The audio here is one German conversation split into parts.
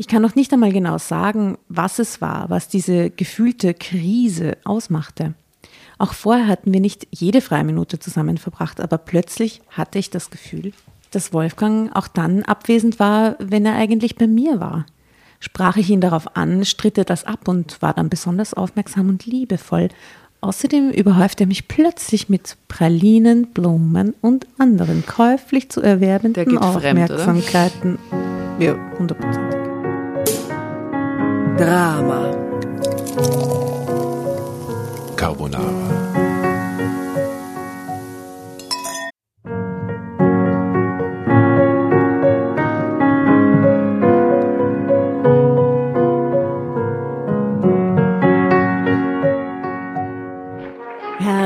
Ich kann noch nicht einmal genau sagen, was es war, was diese gefühlte Krise ausmachte. Auch vorher hatten wir nicht jede freie Minute zusammen verbracht, aber plötzlich hatte ich das Gefühl, dass Wolfgang auch dann abwesend war, wenn er eigentlich bei mir war. Sprach ich ihn darauf an, stritt er das ab und war dann besonders aufmerksam und liebevoll. Außerdem überhäufte er mich plötzlich mit Pralinen, Blumen und anderen käuflich zu erwerbenden Aufmerksamkeiten. Fremd, ja, hundertprozentig. Drama. Carbonara.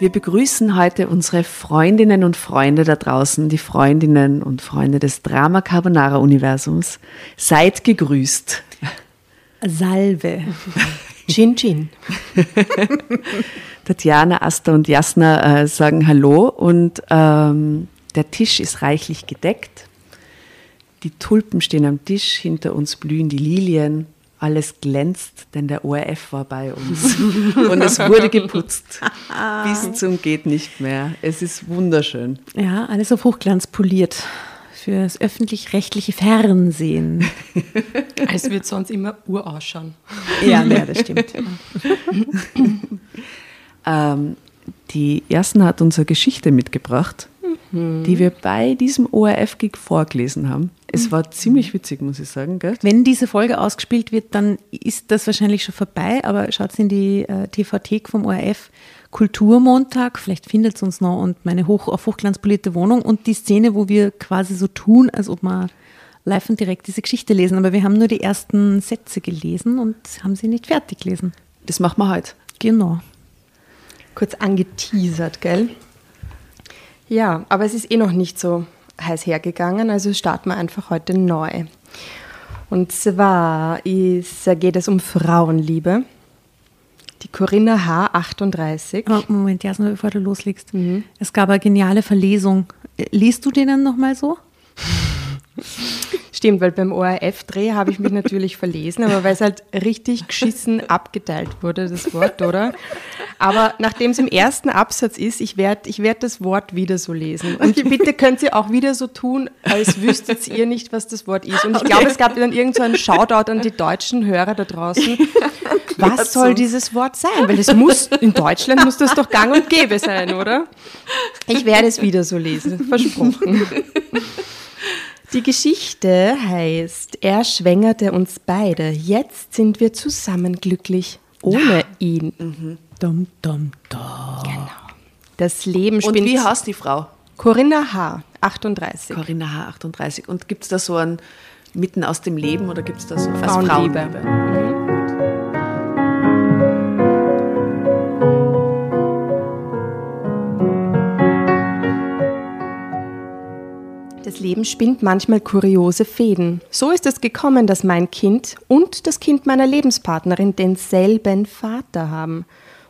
Wir begrüßen heute unsere Freundinnen und Freunde da draußen, die Freundinnen und Freunde des Drama Carbonara Universums. Seid gegrüßt. Salve. Chin Chin. Tatjana, Asta und Jasna äh, sagen Hallo und ähm, der Tisch ist reichlich gedeckt. Die Tulpen stehen am Tisch, hinter uns blühen die Lilien alles glänzt, denn der ORF war bei uns und es wurde geputzt bis zum geht nicht mehr. Es ist wunderschön. Ja, alles auf Hochglanz poliert für das öffentlich-rechtliche Fernsehen. Es wird sonst immer ur ausschauen. Ja, ja das stimmt. ähm, die Ersten hat unsere Geschichte mitgebracht, mhm. die wir bei diesem ORF-Gig vorgelesen haben. Es war ziemlich witzig, muss ich sagen. Gell? Wenn diese Folge ausgespielt wird, dann ist das wahrscheinlich schon vorbei, aber schaut in die äh, TV-Thek vom ORF Kulturmontag, vielleicht findet es uns noch und meine hoch, auf Hochglanz polierte Wohnung und die Szene, wo wir quasi so tun, als ob wir live und direkt diese Geschichte lesen. Aber wir haben nur die ersten Sätze gelesen und haben sie nicht fertig gelesen. Das machen wir heute. Genau. Kurz angeteasert, gell? Ja, aber es ist eh noch nicht so heiß hergegangen, also starten wir einfach heute neu. Und zwar ist, geht es um Frauenliebe. Die Corinna H. 38. Oh, Moment, Jasna, bevor du loslegst. Mhm. Es gab eine geniale Verlesung. Liest du den dann nochmal so? Stimmt, weil beim ORF-Dreh habe ich mich natürlich verlesen, aber weil es halt richtig geschissen abgeteilt wurde, das Wort, oder? Aber nachdem es im ersten Absatz ist, ich werde ich werd das Wort wieder so lesen. Und bitte könnt ihr auch wieder so tun, als wüsstet ihr nicht, was das Wort ist. Und ich okay. glaube, es gab dann irgend so einen Shoutout an die deutschen Hörer da draußen. Was soll dieses Wort sein? Weil es muss, in Deutschland muss das doch gang und gäbe sein, oder? Ich werde es wieder so lesen, versprochen. Die Geschichte heißt, er schwängerte uns beide. Jetzt sind wir zusammen glücklich ohne ihn. Mhm. Dum, dum, dum. Genau. Das Leben spinnt. Und wie heißt die Frau? Corinna H., 38. Corinna H., 38. Und gibt es da so ein mitten aus dem Leben oder gibt es da so Frauenliebe? Frauenliebe? Mhm. Das Leben spinnt manchmal kuriose Fäden. So ist es gekommen, dass mein Kind und das Kind meiner Lebenspartnerin denselben Vater haben.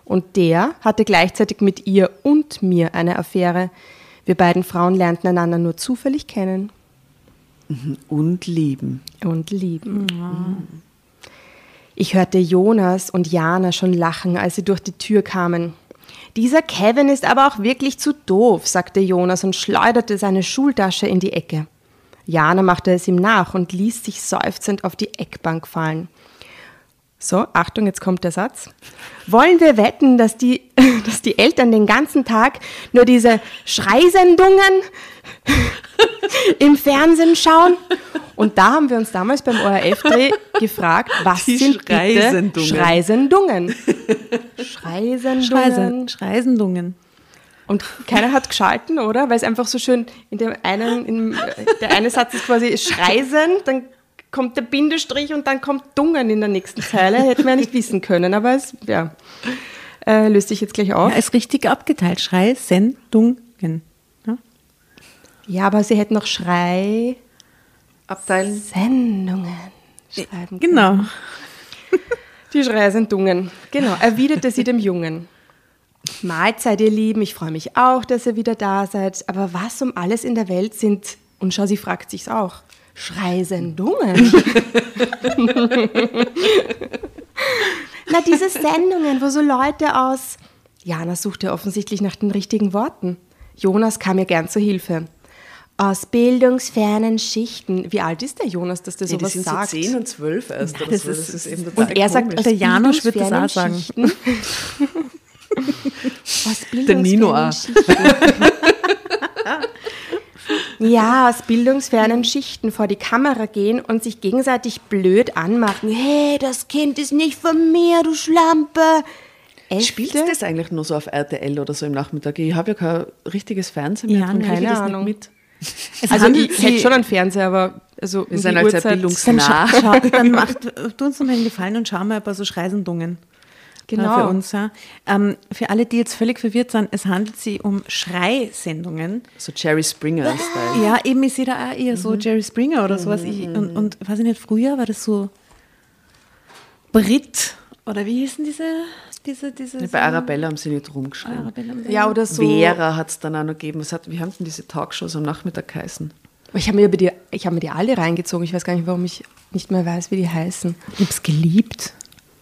Und der hatte gleichzeitig mit ihr und mir eine Affäre. Wir beiden Frauen lernten einander nur zufällig kennen. Mhm. Und lieben. Und lieben. Mhm. Ich hörte Jonas und Jana schon lachen, als sie durch die Tür kamen. Dieser Kevin ist aber auch wirklich zu doof, sagte Jonas und schleuderte seine Schultasche in die Ecke. Jana machte es ihm nach und ließ sich seufzend auf die Eckbank fallen. So, Achtung, jetzt kommt der Satz. Wollen wir wetten, dass die, dass die Eltern den ganzen Tag nur diese Schreisendungen im Fernsehen schauen? Und da haben wir uns damals beim ORF-Dreh gefragt, was Die sind bitte Schreisendungen. Schreisendungen? Schreisendungen. Schreisen, Schreisendungen. Und keiner hat geschalten, oder? Weil es einfach so schön in dem einen, in, der eine Satz ist quasi Schreisen, dann kommt der Bindestrich und dann kommt Dungen in der nächsten Zeile. Hätten wir ja nicht wissen können, aber es, ja, äh, löst sich jetzt gleich auf. Ja, ist richtig abgeteilt. Schreisendungen. Ja? Ja, aber sie hätten noch Schrei Abteilen. Sendungen schreiben können. Genau. Die Schreisendungen. Genau, erwiderte sie dem Jungen. Mahlzeit, ihr Lieben, ich freue mich auch, dass ihr wieder da seid. Aber was um alles in der Welt sind, und schau, sie fragt sich's auch, Schreisendungen? Na, diese Sendungen, wo so Leute aus... Jana suchte offensichtlich nach den richtigen Worten. Jonas kam ihr gern zur Hilfe. Aus bildungsfernen Schichten. Wie alt ist der Jonas, dass der die sowas sind sagt? so 10 und 12 erst oder das so. ist- Das ist eben total Und er sagt, komisch. Der Janosch wird das auch bildungsfernen sagen. Schichten. Aus Der Nino auch. Ja, aus bildungsfernen Schichten vor die Kamera gehen und sich gegenseitig blöd anmachen. Hey, das Kind ist nicht von mir, du Schlampe. Spielt Äfte? das eigentlich nur so auf RTL oder so im Nachmittag? Ich habe ja kein richtiges Fernsehen mehr. Ja, ich keine das nicht Ahnung. Mit. Es Also handelt ich hätte sie- schon einen Fernseher, aber also Wir sind halt sehr Uhrzeit- bildungs- Dann, scha Nah. schau, dann macht, tu uns noch einen Gefallen und schau mal ein paar so Schreisendungen. Genau. Für uns. Ja. Ähm, für alle, die jetzt völlig verwirrt sind, es handelt sich um Schreisendungen. So Jerry Springer-Style. Ja, eben, ich sehe da auch eher so Jerry Springer oder sowas. Ich, und, und weiß ich nicht, früher war das so Brit oder wie hießen diese, diese, diese Bei Arabella haben sie nicht rumgeschrieben. Arabella. Ja, oder so. Vera hat es dann auch noch gegeben. Was hat, wie haben denn diese Talkshows am Nachmittag geheißen? Ich habe mir, über die- ich hab mir die alle reingezogen. Ich weiß gar nicht, warum ich nicht mehr weiß, wie die heißen. Ich habe es geliebt.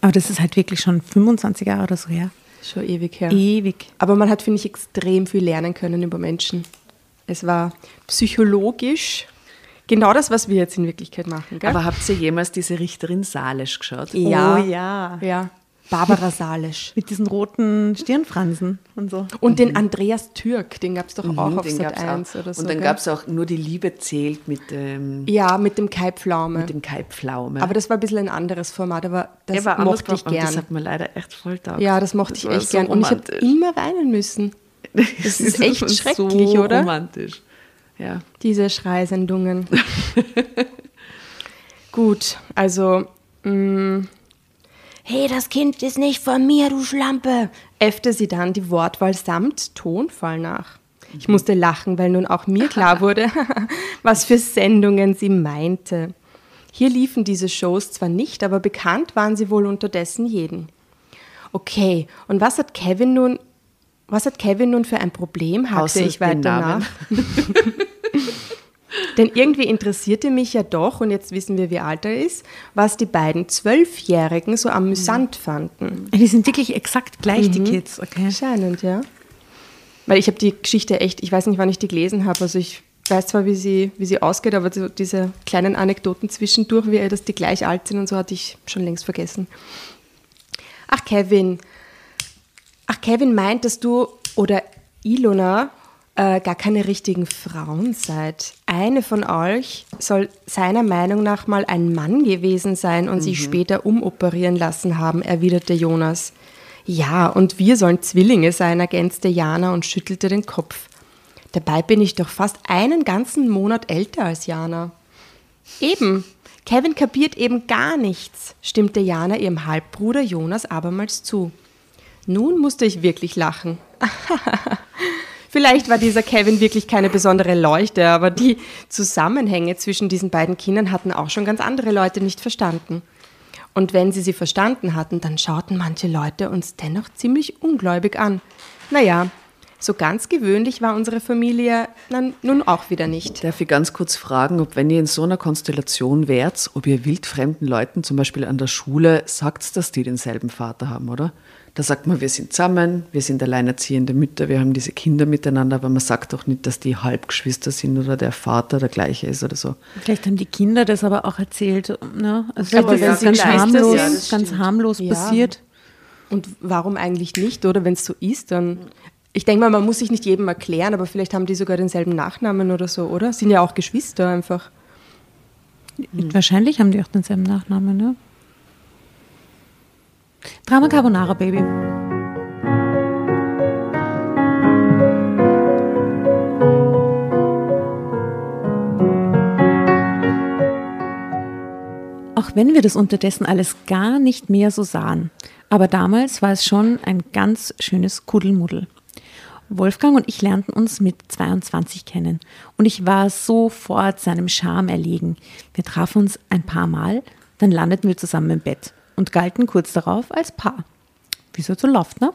Aber das ist halt wirklich schon 25 Jahre oder so her. Schon ewig her. Ewig. Aber man hat, finde ich, extrem viel lernen können über Menschen. Es war psychologisch genau das, was wir jetzt in Wirklichkeit machen. Gell? Aber habt ihr jemals diese Richterin Salisch geschaut? ja. Oh ja. ja. Barbara Salisch. Mit diesen roten Stirnfransen und so. Und den Andreas Türk, den gab es doch auch Mhm, auf den Sat gab's 1 auch. oder so. Und dann gab es auch nur die Liebe zählt mit dem, Ja, mit dem Kai Pflaume. mit dem Kai Pflaume. Aber das war ein bisschen ein anderes Format, aber das Der war anders mochte ich aber Das gern. hat mir leider echt voll taugt. Ja, das mochte Das ich echt so gern. Und ich habe immer weinen müssen. Das ist echt so schrecklich, oder? romantisch. Ja. Diese Schreisendungen. Gut, also, mh, hey, das Kind ist nicht von mir, du Schlampe, äffte sie dann die Wortwahl samt Tonfall nach. Ich musste lachen, weil nun auch mir klar wurde, was für Sendungen sie meinte. Hier liefen diese Shows zwar nicht, aber bekannt waren sie wohl unterdessen jeden. Okay, und was hat Kevin nun, was hat Kevin nun für ein Problem, hakte Außer ich weiter nach. Denn irgendwie interessierte mich ja doch, und jetzt wissen wir, wie alt er ist, was die beiden Zwölfjährigen so amüsant fanden. Die sind wirklich exakt gleich, die Kids. Okay. Anscheinend, ja. Weil ich habe die Geschichte echt, ich weiß nicht, wann ich die gelesen habe, also ich weiß zwar, wie sie, wie sie ausgeht, aber so diese kleinen Anekdoten zwischendurch, wie dass die gleich alt sind und so, hatte ich schon längst vergessen. Ach, Kevin. Ach, Kevin meint, dass du oder Ilona äh, gar keine richtigen Frauen seid. Eine von euch soll seiner Meinung nach mal ein Mann gewesen sein und sich später umoperieren lassen haben, erwiderte Jonas. Ja, und wir sollen Zwillinge sein, ergänzte Jana und schüttelte den Kopf. Dabei bin ich doch fast einen ganzen Monat älter als Jana. Eben. Kevin kapiert eben gar nichts, stimmte Jana ihrem Halbbruder Jonas abermals zu. Nun musste ich wirklich lachen. Vielleicht war dieser Kevin wirklich keine besondere Leuchte, aber die Zusammenhänge zwischen diesen beiden Kindern hatten auch schon ganz andere Leute nicht verstanden. Und wenn sie sie verstanden hatten, dann schauten manche Leute uns dennoch ziemlich ungläubig an. Naja, so ganz gewöhnlich war unsere Familie dann nun auch wieder nicht. Darf ich ganz kurz fragen, ob wenn ihr in so einer Konstellation wärt, ob ihr wildfremden Leuten, zum Beispiel an der Schule, sagt, dass die denselben Vater haben, oder? Da sagt man, wir sind zusammen, wir sind alleinerziehende Mütter, wir haben diese Kinder miteinander, aber man sagt auch nicht, dass die Halbgeschwister sind oder der Vater der gleiche ist oder so. Vielleicht haben die Kinder das aber auch erzählt. Ne? Also Aber vielleicht wenn ist ganz harmlos, ja, das ganz harmlos Ja. passiert. Und warum eigentlich nicht, oder? Wenn es so ist, dann. Ich denke mal, man muss sich nicht jedem erklären, aber vielleicht haben die sogar denselben Nachnamen oder so, oder? Sind ja auch Geschwister einfach. Wahrscheinlich haben die auch denselben Nachnamen, ne? Drama Carbonara Baby. Auch wenn wir das unterdessen alles gar nicht mehr so sahen. Aber damals war es schon ein ganz schönes Kuddelmuddel. Wolfgang und ich lernten uns mit 22 kennen und ich war sofort seinem Charme erlegen. Wir trafen uns ein paar Mal, dann landeten wir zusammen im Bett und galten kurz darauf als Paar. Wie es halt so läuft, ne?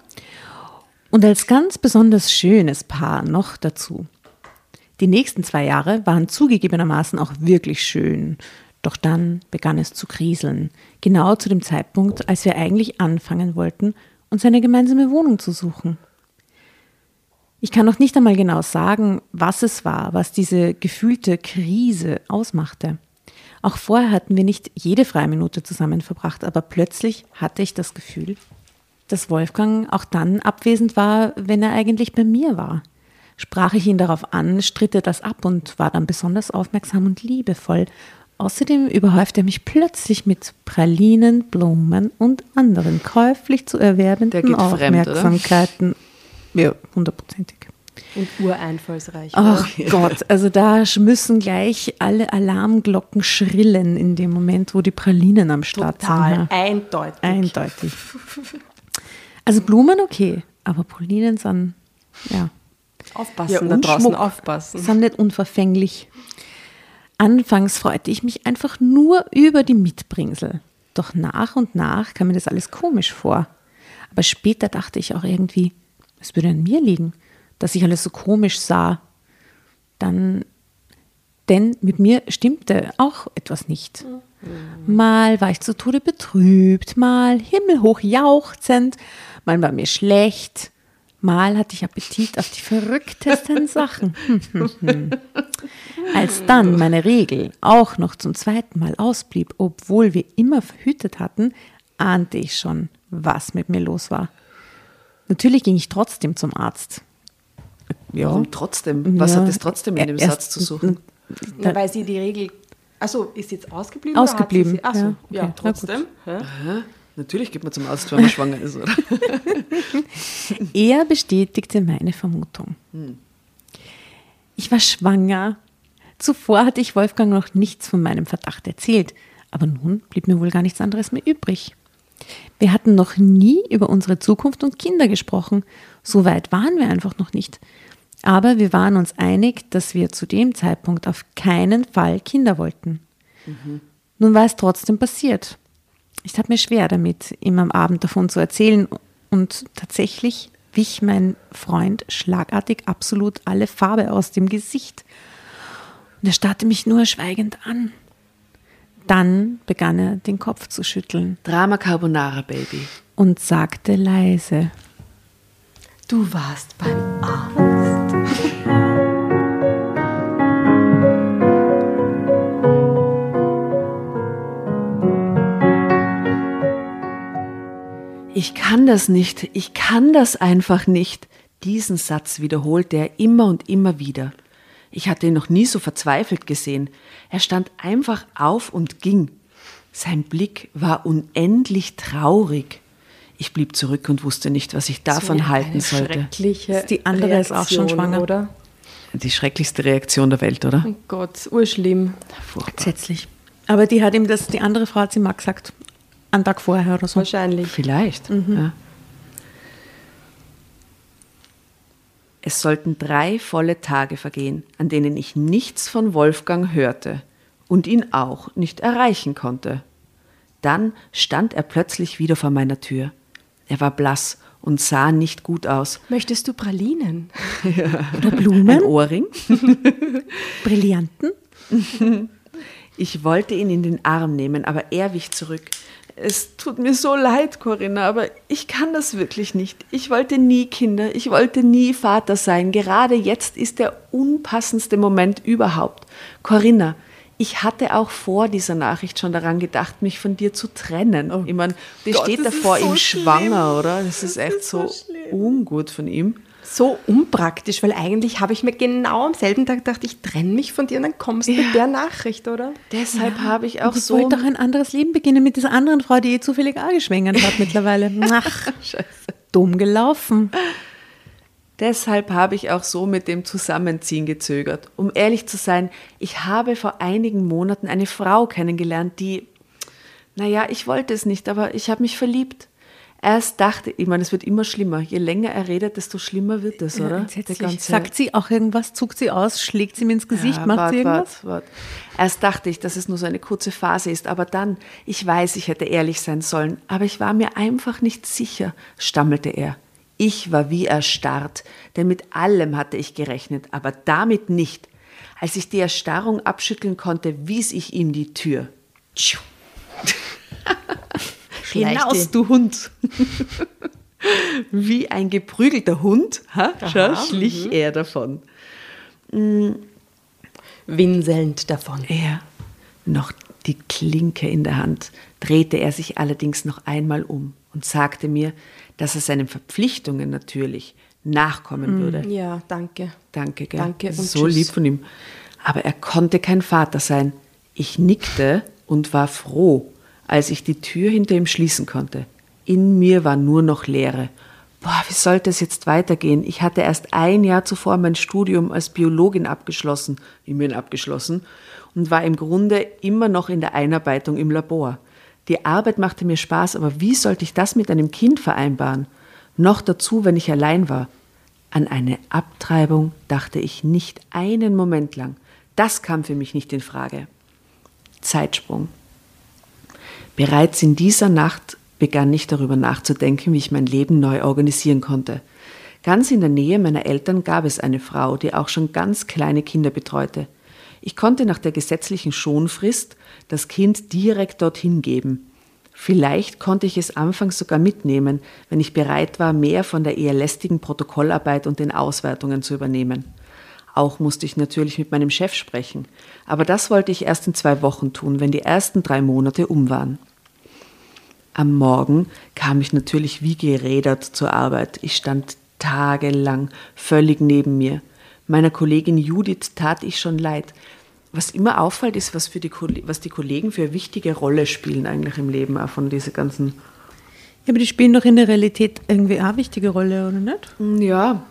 Und als ganz besonders schönes Paar noch dazu. Die nächsten zwei Jahre waren zugegebenermaßen auch wirklich schön. Doch dann begann es zu kriseln. Genau zu dem Zeitpunkt, als wir eigentlich anfangen wollten, uns eine gemeinsame Wohnung zu suchen. Ich kann noch nicht einmal genau sagen, was es war, was diese gefühlte Krise ausmachte. Auch vorher hatten wir nicht jede freie Minute zusammen verbracht, aber plötzlich hatte ich das Gefühl, dass Wolfgang auch dann abwesend war, wenn er eigentlich bei mir war. Sprach ich ihn darauf an, stritt er das ab und war dann besonders aufmerksam und liebevoll. Außerdem überhäufte er mich plötzlich mit Pralinen, Blumen und anderen käuflich zu erwerbenden fremd, oder? Aufmerksamkeiten. Ja, hundertprozentig. Und ureinfallsreich. Ach Gott, also da müssen gleich alle Alarmglocken schrillen in dem Moment, wo die Pralinen am Start Total sind. ja. eindeutig. Eindeutig. Also Blumen okay, aber Pralinen sind, ja, Aufpassen Ja, da draußen, Schmuck. aufpassen. sind nicht unverfänglich. Anfangs freute ich mich einfach nur über die Mitbringsel. Doch nach und nach kam mir das alles komisch vor. Aber später dachte ich auch irgendwie, es würde an mir liegen, dass ich alles so komisch sah. Dann, denn mit mir stimmte auch etwas nicht. Mal war ich zu Tode betrübt, mal himmelhoch jauchzend, mal war mir schlecht, mal hatte ich Appetit auf die verrücktesten Sachen. Als dann meine Regel auch noch zum zweiten Mal ausblieb, obwohl wir immer verhütet hatten, ahnte ich schon, was mit mir los war. Natürlich ging ich trotzdem zum Arzt. Ja. Warum trotzdem? Was Ja. hat es trotzdem in dem Erst- Satz zu suchen? Na, weil sie die Regel. Achso, ist jetzt ausgeblieben? Ausgeblieben, Oder hat sie sie? Achso, ja, ja, okay, gut. trotzdem. Hä? Natürlich geht man zum Arzt, wenn man schwanger ist, oder? Er bestätigte meine Vermutung. Ich war schwanger. Zuvor hatte ich Wolfgang noch nichts von meinem Verdacht erzählt, aber nun blieb mir wohl gar nichts anderes mehr übrig. Wir hatten noch nie über unsere Zukunft und Kinder gesprochen. So weit waren wir einfach noch nicht. Aber wir waren uns einig, dass wir zu dem Zeitpunkt auf keinen Fall Kinder wollten. Nun war es trotzdem passiert. Ich tat mir schwer damit, ihm am Abend davon zu erzählen und tatsächlich wich mein Freund schlagartig absolut alle Farbe aus dem Gesicht. Und er starrte mich nur schweigend an. Dann begann er den Kopf zu schütteln Drama Carbonara, Baby. und sagte leise, Du warst beim Arzt. Ich kann das nicht, ich kann das einfach nicht. Diesen Satz wiederholte er immer und immer wieder. Ich hatte ihn noch nie so verzweifelt gesehen. Er stand einfach auf und ging. Sein Blick war unendlich traurig. Ich blieb zurück und wusste nicht, was ich davon So halten sollte. Schreckliche Die andere ist auch schon Reaktion, schwanger. Oder? Die schrecklichste Reaktion der Welt, oder? Oh Gott, urschlimm. Furchtbar. entsetzlich. Aber die hat ihm das, die andere Frau hat ihm mal gesagt, einen Tag vorher oder so. Wahrscheinlich. Vielleicht. Ja. Es sollten drei volle Tage vergehen, an denen ich nichts von Wolfgang hörte und ihn auch nicht erreichen konnte. Dann stand er plötzlich wieder vor meiner Tür. Er war blass und sah nicht gut aus. Möchtest du Pralinen? Oder Blumen, Ein Ohrring. Brillanten. Ich wollte ihn in den Arm nehmen, aber er wich zurück. Es tut mir so leid, Corinna, aber ich kann das wirklich nicht. Ich wollte nie Kinder, ich wollte nie Vater sein. Gerade jetzt ist der unpassendste Moment überhaupt. Corinna, ich hatte auch vor dieser Nachricht schon daran gedacht, mich von dir zu trennen. ich meine, die Gott, steht das davor so ihm schwanger, oder? Das ist echt ist so, so ungut von ihm. So unpraktisch, weil eigentlich habe ich mir genau am selben Tag gedacht, ich trenne mich von dir und dann kommst du mit der Nachricht, oder? Deshalb habe ich auch Ich so wollte doch ein anderes Leben beginnen mit dieser anderen Frau, die eh zufällig auch geschwängert hat mittlerweile. Ach, dumm gelaufen. Deshalb habe ich auch so mit dem Zusammenziehen gezögert. Um ehrlich zu sein, ich habe vor einigen Monaten eine Frau kennengelernt, die, naja, ich wollte es nicht, aber ich habe mich verliebt. Erst dachte ich, meine, es wird immer schlimmer. Je länger er redet, desto schlimmer wird es, oder? Entsetzlich. Sagt sie auch irgendwas, zuckt sie aus, schlägt sie mir ins Gesicht, Ja, macht wart, sie irgendwas? wart, wart. Erst dachte ich, dass es nur so eine kurze Phase ist, aber dann, ich weiß, ich hätte ehrlich sein sollen, aber ich war mir einfach nicht sicher, stammelte er. Ich war wie erstarrt, denn mit allem hatte ich gerechnet, aber damit nicht. Als ich die Erstarrung abschütteln konnte, wies ich ihm die Tür. Hinaus, du Hund! wie ein geprügelter Hund, ha? Schau, schlich er davon. Winselnd davon. Er, noch die Klinke in der Hand, drehte er sich allerdings noch einmal um und sagte mir, dass er seinen Verpflichtungen natürlich nachkommen würde. Ja, danke. Danke, gell? Danke so tschüss. lieb von ihm. Aber er konnte kein Vater sein. Ich nickte und war froh, als ich die Tür hinter ihm schließen konnte. In mir war nur noch Leere. Boah, wie sollte es jetzt weitergehen? Ich hatte erst ein Jahr zuvor mein Studium als Biologin abgeschlossen, immerhin abgeschlossen, und war im Grunde immer noch in der Einarbeitung im Labor. Die Arbeit machte mir Spaß, aber wie sollte ich das mit einem Kind vereinbaren? Noch dazu, wenn ich allein war. An eine Abtreibung dachte ich nicht einen Moment lang. Das kam für mich nicht in Frage. Zeitsprung. Bereits in dieser Nacht begann ich darüber nachzudenken, wie ich mein Leben neu organisieren konnte. Ganz in der Nähe meiner Eltern gab es eine Frau, die auch schon ganz kleine Kinder betreute. Ich konnte nach der gesetzlichen Schonfrist das Kind direkt dorthin geben. Vielleicht konnte ich es anfangs sogar mitnehmen, wenn ich bereit war, mehr von der eher lästigen Protokollarbeit und den Auswertungen zu übernehmen. Auch musste ich natürlich mit meinem Chef sprechen, aber das wollte ich erst in zwei Wochen tun, wenn die ersten drei Monate um waren. Am Morgen kam ich natürlich wie gerädert zur Arbeit. Ich stand tagelang völlig neben mir. Meiner Kollegin Judith tat ich schon leid. Was immer auffällt, ist, was, für die, was die Kollegen für eine wichtige Rolle spielen eigentlich im Leben, auch von dieser ganzen Ja, aber die spielen doch in der Realität irgendwie auch eine wichtige Rolle, oder nicht? Ja,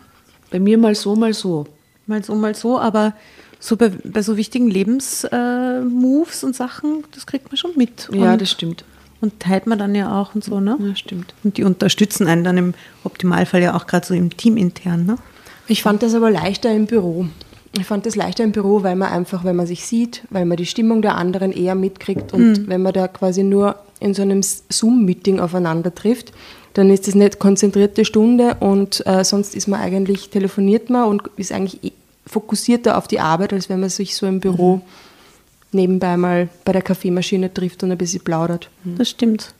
bei mir mal so, mal so. Mal so, mal so, aber so bei, bei so wichtigen Lebensmoves äh, und Sachen, das kriegt man schon mit. Ja, und, das stimmt. Und teilt man dann ja auch und so, ne? Ja, stimmt. Und die unterstützen einen dann im Optimalfall ja auch gerade so im Team intern, ne? Ich fand das aber leichter im Büro. Ich fand das leichter im Büro, weil man einfach, wenn man sich sieht, weil man die Stimmung der anderen eher mitkriegt und wenn man da quasi nur in so einem Zoom-Meeting aufeinander trifft, dann ist das nicht konzentrierte Stunde und äh, sonst ist man eigentlich, telefoniert man und ist eigentlich eh fokussierter auf die Arbeit, als wenn man sich so im Büro nebenbei mal bei der Kaffeemaschine trifft und ein bisschen plaudert. Das stimmt.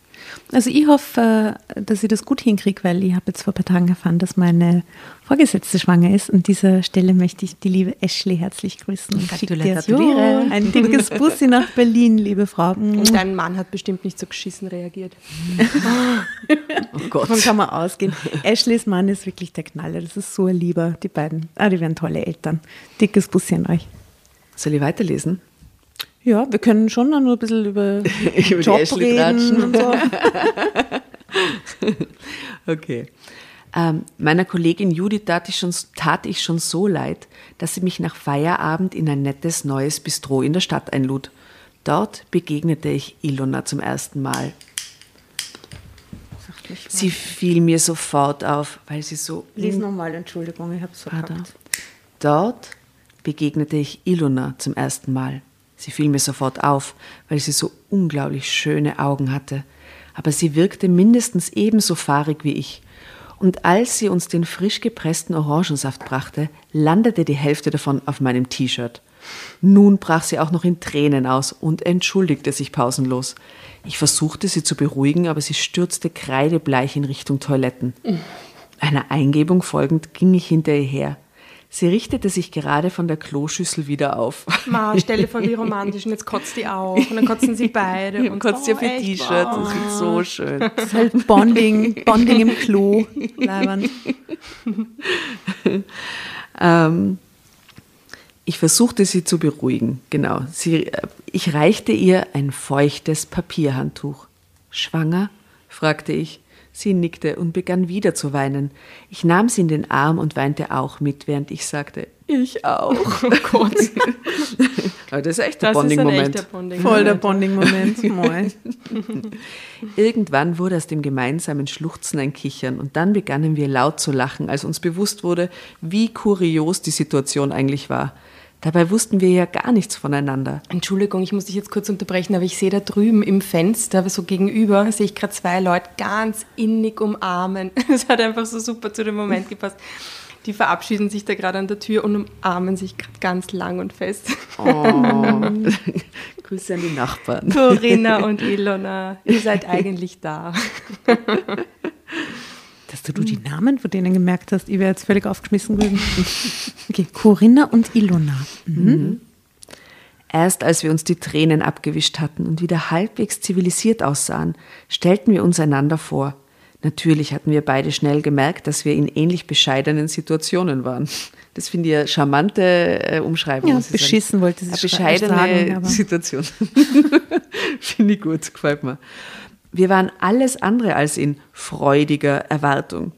Also ich hoffe, dass ich das gut hinkriege, weil ich habe jetzt vor ein paar Tagen erfahren, dass meine Vorgesetzte schwanger ist. Und dieser Stelle möchte ich die liebe Ashley herzlich grüßen. Und Gratuliere. Ein dickes Bussi nach Berlin, liebe Frau. Und dein Mann hat bestimmt nicht so geschissen reagiert. Oh Gott. Davon kann man ausgehen. Ashleys Mann ist wirklich der Knaller. Das ist so ein Lieber, die beiden. Ah, die werden tolle Eltern. Dickes Bussi an euch. Soll ich weiterlesen? Ja, wir können schon noch nur ein bisschen über, Über die Job Ashley reden und so. Okay. Ähm, meiner Kollegin Judith tat ich, schon, tat ich schon so leid, dass sie mich nach Feierabend in ein nettes neues Bistro in der Stadt einlud. Dort begegnete ich Ilona zum ersten Mal. Sie fiel mir sofort auf, weil sie so Lies nochmal, Entschuldigung, ich habe es Ah, da. verkackt. Dort begegnete ich Ilona zum ersten Mal. Sie fiel mir sofort auf, weil sie so unglaublich schöne Augen hatte. Aber sie wirkte mindestens ebenso fahrig wie ich. Und als sie uns den frisch gepressten Orangensaft brachte, landete die Hälfte davon auf meinem T-Shirt. Nun brach sie auch noch in Tränen aus und entschuldigte sich pausenlos. Ich versuchte sie zu beruhigen, aber sie stürzte kreidebleich in Richtung Toiletten. Einer Eingebung folgend ging ich hinter ihr her. Sie richtete sich gerade von der Kloschüssel wieder auf. Ma, stell dir vor, wie romantisch. Und jetzt kotzt die auch. Und dann kotzen sie beide. Und kotzt ihr für T-Shirt. Das ist so schön. Das ist halt Bonding, Bonding im Klo. Leiband. Ähm, ich versuchte sie zu beruhigen, genau. Sie, äh, ich reichte ihr ein feuchtes Papierhandtuch. Schwanger? fragte ich. Sie nickte und begann wieder zu weinen. Ich nahm sie in den Arm und weinte auch mit, während ich sagte, ich auch. Oh Gott. Aber das ist echt der Bonding-Moment. Bonding. Voll der Bonding-Moment. Moin. Irgendwann wurde aus dem gemeinsamen Schluchzen ein Kichern und dann begannen wir laut zu lachen, als uns bewusst wurde, wie kurios die Situation eigentlich war. Dabei wussten wir ja gar nichts voneinander. Entschuldigung, ich muss dich jetzt kurz unterbrechen, aber ich sehe da drüben im Fenster, so gegenüber, sehe ich gerade zwei Leute ganz innig umarmen. Das hat einfach so super zu dem Moment gepasst. Die verabschieden sich da gerade an der Tür und umarmen sich gerade ganz lang und fest. Oh. Grüße an die Nachbarn. Corinna und Ilona, ihr seid eigentlich da. Dass du die Namen von denen gemerkt hast, ich wäre jetzt völlig aufgeschmissen gewesen. Okay, Corinna und Ilona. Mhm. Erst als wir uns die Tränen abgewischt hatten und wieder halbwegs zivilisiert aussahen, stellten wir uns einander vor. Natürlich hatten wir beide schnell gemerkt, dass wir in ähnlich bescheidenen Situationen waren. Das finde ich eine charmante äh, Umschreibung. Ja, ich sagen. beschissen wollte sie Eine sch- bescheidene sagen, Situation. finde ich gut, gefällt mir. Wir waren alles andere als in freudiger Erwartung.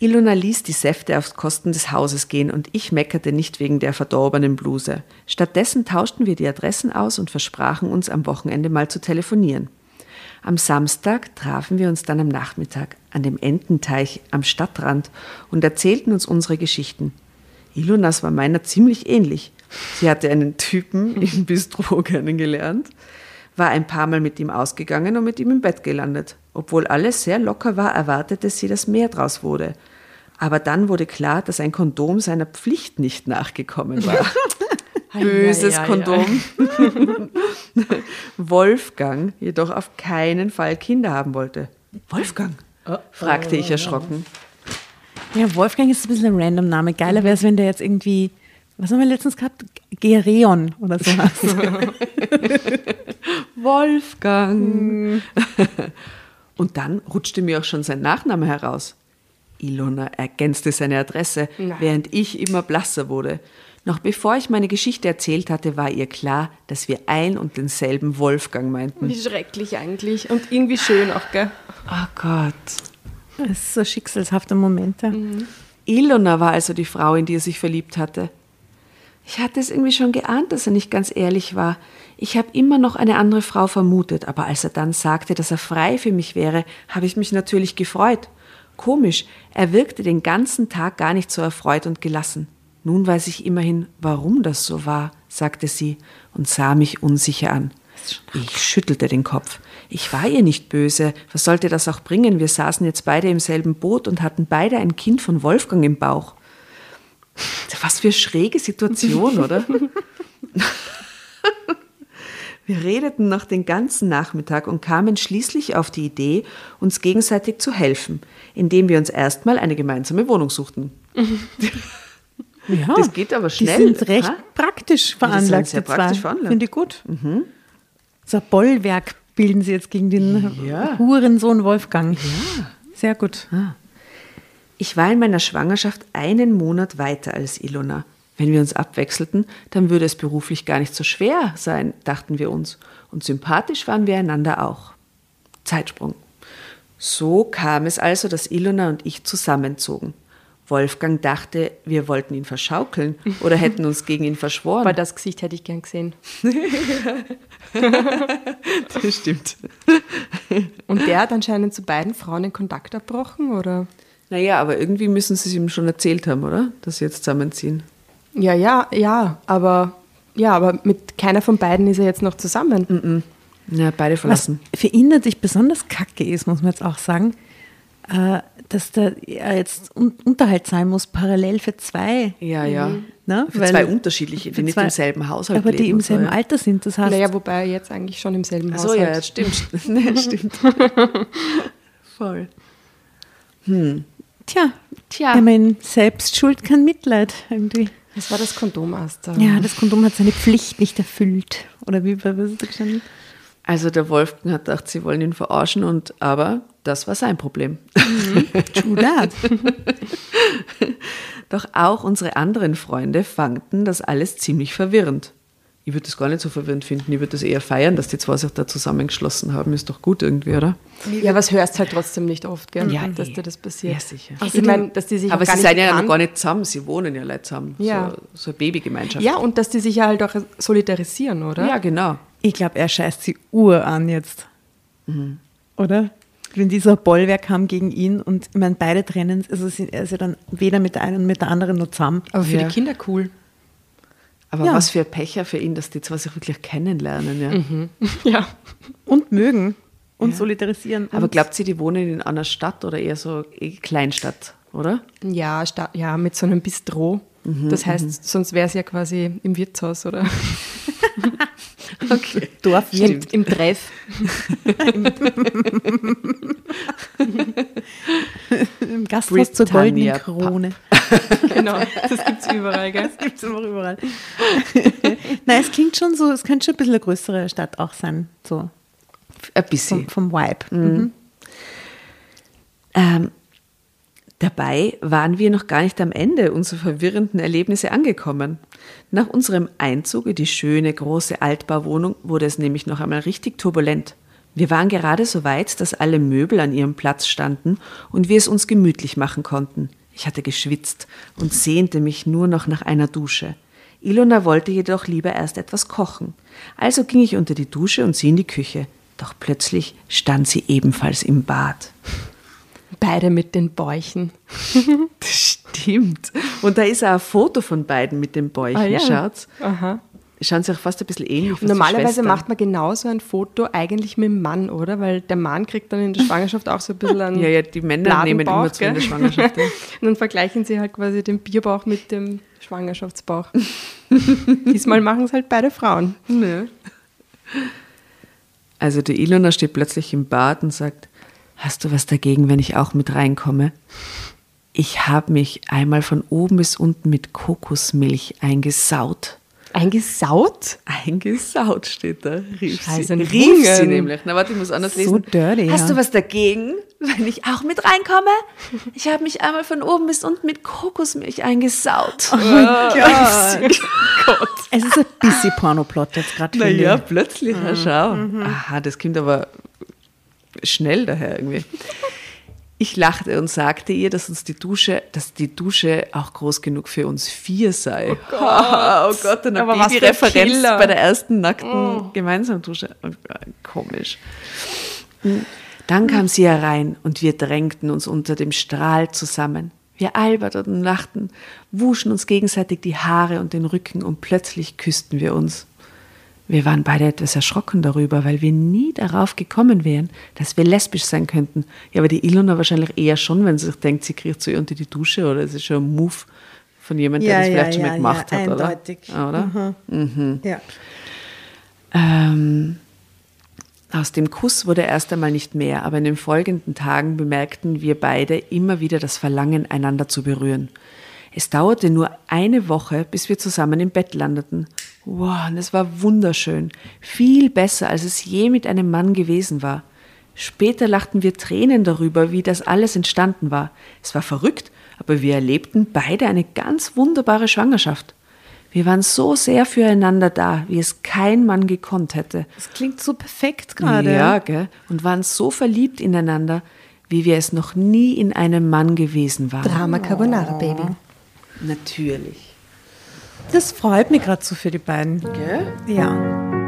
Ilona ließ die Säfte auf Kosten des Hauses gehen und ich meckerte nicht wegen der verdorbenen Bluse. Stattdessen tauschten wir die Adressen aus und versprachen uns am Wochenende mal zu telefonieren. Am Samstag trafen wir uns dann am Nachmittag an dem Ententeich am Stadtrand und erzählten uns unsere Geschichten. Ilonas war meiner ziemlich ähnlich. Sie hatte einen Typen im Bistro kennengelernt, war ein paar Mal mit ihm ausgegangen und mit ihm im Bett gelandet. Obwohl alles sehr locker war, erwartete sie, dass mehr draus wurde. Aber dann wurde klar, dass ein Kondom seiner Pflicht nicht nachgekommen war. Böses Ja, ja, ja. Kondom. Wolfgang jedoch auf keinen Fall Kinder haben wollte. Wolfgang? fragte ich erschrocken. Ja, Wolfgang ist ein bisschen ein random Name. Geiler wäre es, wenn der jetzt irgendwie, was haben wir letztens gehabt? Gereon oder so heißt. Wolfgang. Und dann rutschte mir auch schon sein Nachname heraus. Ilona ergänzte seine Adresse, während ich immer blasser wurde. Noch bevor ich meine Geschichte erzählt hatte, war ihr klar, dass wir ein und denselben Wolfgang meinten. Wie schrecklich eigentlich und irgendwie schön auch, gell? Oh Gott. Das ist so schicksalshafte Momente. Ilona war also die Frau, in die er sich verliebt hatte. Ich hatte es irgendwie schon geahnt, dass er nicht ganz ehrlich war. Ich habe immer noch eine andere Frau vermutet, aber als er dann sagte, dass er frei für mich wäre, habe ich mich natürlich gefreut. Komisch, er wirkte den ganzen Tag gar nicht so erfreut und gelassen. Nun weiß ich immerhin, warum das so war, sagte sie und sah mich unsicher an. Ich schüttelte den Kopf. Ich war ihr nicht böse. Was sollte das auch bringen? Wir saßen jetzt beide im selben Boot und hatten beide ein Kind von Wolfgang im Bauch. Was für schräge Situation, oder? Wir redeten noch den ganzen Nachmittag und kamen schließlich auf die Idee, uns gegenseitig zu helfen, indem wir uns erstmal eine gemeinsame Wohnung suchten. Ja, Das geht aber schnell. Die sind recht ha? praktisch Ja, die sind veranlagt. sehr praktisch veranlagt. Mhm. Finde ich gut. So ein Bollwerk bilden sie jetzt gegen den Ja. Hurensohn Wolfgang. Sehr gut. Ich war in meiner Schwangerschaft einen Monat weiter als Ilona. Wenn wir uns abwechselten, dann würde es beruflich gar nicht so schwer sein, dachten wir uns. Und sympathisch waren wir einander auch. Zeitsprung. So kam es also, dass Ilona und ich zusammenzogen. Wolfgang dachte, wir wollten ihn verschaukeln oder hätten uns gegen ihn verschworen. Aber das Gesicht hätte ich gern gesehen. das stimmt. Und der hat anscheinend zu beiden Frauen den Kontakt abbrochen, oder? Naja, aber irgendwie müssen sie es ihm schon erzählt haben, oder? Dass sie jetzt zusammenziehen. Ja, ja, ja, aber ja, aber mit keiner von beiden ist er jetzt noch zusammen. Ja, beide Was verlassen. für ihn natürlich besonders kacke ist, muss man jetzt auch sagen. äh, dass da ja, jetzt Un Unterhalt sein muss, parallel für zwei. Ja, ja. Ne? Für Weil- zwei unterschiedliche, die für nicht zwei- im selben Haushalt Aber leben. die im so, selben ja. Alter sind. Das heißt, Naja, wobei er jetzt eigentlich schon im selben Ach so, ja, Haushalt. ja, stimmt. nee, stimmt. Voll. Tja, Tja. wenn man selbst schuld, kein Mitleid irgendwie. Das war das Kondomaster. Ja, das Kondom hat seine Pflicht nicht erfüllt. Oder wie was ist da gestanden? Also der Wolfgang hat gedacht, sie wollen ihn verarschen und aber das war sein Problem. True that. Doch auch unsere anderen Freunde fanden das alles ziemlich verwirrend. Ich würde das gar nicht so verwirrend finden. Ich würde das eher feiern, dass die zwei sich da zusammengeschlossen haben. Ist doch gut irgendwie, oder? Ja, aber es hörst halt trotzdem nicht oft, gell? Ja, dass eh. dir das passiert. Ja, sicher. Also ich meine, dass die sich Aber sie seien ja noch gar nicht zusammen. Sie wohnen ja Leute zusammen. Ja. So, so eine Babygemeinschaft. Ja, und dass die sich ja halt auch solidarisieren, oder? ja, genau. Ich glaube, er scheißt sie Uhr an jetzt. Oder? Wenn die so ein Bollwerk haben gegen ihn und ich meine, beide trennen, also sind, er ist ja dann weder mit der einen noch mit der anderen noch zusammen. Aber für Ja. die Kinder cool. Aber Ja. was für ein Pecher für ihn, dass die zwei sich wirklich kennenlernen. Ja. Ja. Und mögen und solidarisieren. Aber glaubt sie, die wohnen in einer Stadt oder eher so eh Kleinstadt, oder? Ja, sta- ja, mit so einem Bistro. Mhm, das heißt, sonst wäre es ja quasi im Wirtshaus oder Okay. Dorfwirt. im, im Treff. im Gasthaus zur goldenen Krone. genau, das gibt es überall, gell? Das gibt es immer überall. Nein, es klingt schon so, es könnte schon ein bisschen eine größere Stadt auch sein, so Ein bisschen. vom, vom Vibe. Mhm. Ähm, dabei waren wir noch gar nicht am Ende unserer verwirrenden Erlebnisse angekommen. Nach unserem Einzug in die schöne große Altbauwohnung wurde es nämlich noch einmal richtig turbulent. Wir waren gerade so weit, dass alle Möbel an ihrem Platz standen und wir es uns gemütlich machen konnten. Ich hatte geschwitzt und sehnte mich nur noch nach einer Dusche. Ilona wollte jedoch lieber erst etwas kochen. Also ging ich unter die Dusche und sie in die Küche. Doch plötzlich stand sie ebenfalls im Bad. Beide mit den Bäuchen. Das stimmt. Und da ist auch ein Foto von beiden mit den Bäuchen, Ah, ja. schaut's. Aha. Schauen sie auch fast ein bisschen ähnlich. wie Normalerweise macht man genauso ein Foto eigentlich mit dem Mann, oder? Weil der Mann kriegt dann in der Schwangerschaft auch so ein bisschen einen Ja, ja, die Männer nehmen immer zu in der? Schwangerschaft. Ja. Und dann vergleichen sie halt quasi den Bierbauch mit dem Schwangerschaftsbauch. Diesmal machen es halt beide Frauen. Also die Ilona steht plötzlich im Bad und sagt, hast du was dagegen, wenn ich auch mit reinkomme? Ich habe mich einmal von oben bis unten mit Kokosmilch eingesaut. Eingesaut? Eingesaut steht da, rief Scheiße, sie. Rief sie nämlich. Na warte, ich muss anders So lesen. dirty, Hast ja. du was dagegen, wenn ich auch mit reinkomme? Ich habe mich einmal von oben bis unten mit Kokosmilch eingesaut. Oh mein Gott. Es ist ein bisschen Pornoplot jetzt gerade. Naja, ich. plötzlich, na schau. Aha, das kommt aber schnell daher irgendwie. Ich lachte und sagte ihr, dass uns die Dusche, dass die Dusche auch groß genug für uns vier sei. Oh Gott, oh Gott was für ein Babyreferenz Killer. bei der ersten nackten gemeinsamen Dusche. Oh, Komisch. Dann kam sie herein und wir drängten uns unter dem Strahl zusammen. Wir alberten und lachten, wuschen uns gegenseitig die Haare und den Rücken und plötzlich küssten wir uns. Wir waren beide etwas erschrocken darüber, weil wir nie darauf gekommen wären, dass wir lesbisch sein könnten. Ja, aber die Ilona wahrscheinlich eher schon, wenn sie sich denkt, sie kriegt ihr unter die Dusche oder es ist schon ein Move von jemandem, der Ja, das ja, vielleicht schon ja, mal gemacht hat, oder? eindeutig. Oder? Ja. Ähm, aus dem Kuss wurde erst einmal nicht mehr, aber in den folgenden Tagen bemerkten wir beide immer wieder das Verlangen, einander zu berühren. Es dauerte nur eine Woche, bis wir zusammen im Bett landeten. Wow, und es war wunderschön. Viel besser, als es je mit einem Mann gewesen war. Später lachten wir Tränen darüber, wie das alles entstanden war. Es war verrückt, aber wir erlebten beide eine ganz wunderbare Schwangerschaft. Wir waren so sehr füreinander da, wie es kein Mann gekonnt hätte. Das klingt so perfekt gerade. Ja, gell? Und waren so verliebt ineinander, wie wir es noch nie in einem Mann gewesen waren. Drama Carbonara, Baby. Natürlich. Das freut mich gerade so für die beiden. Gell? Ja.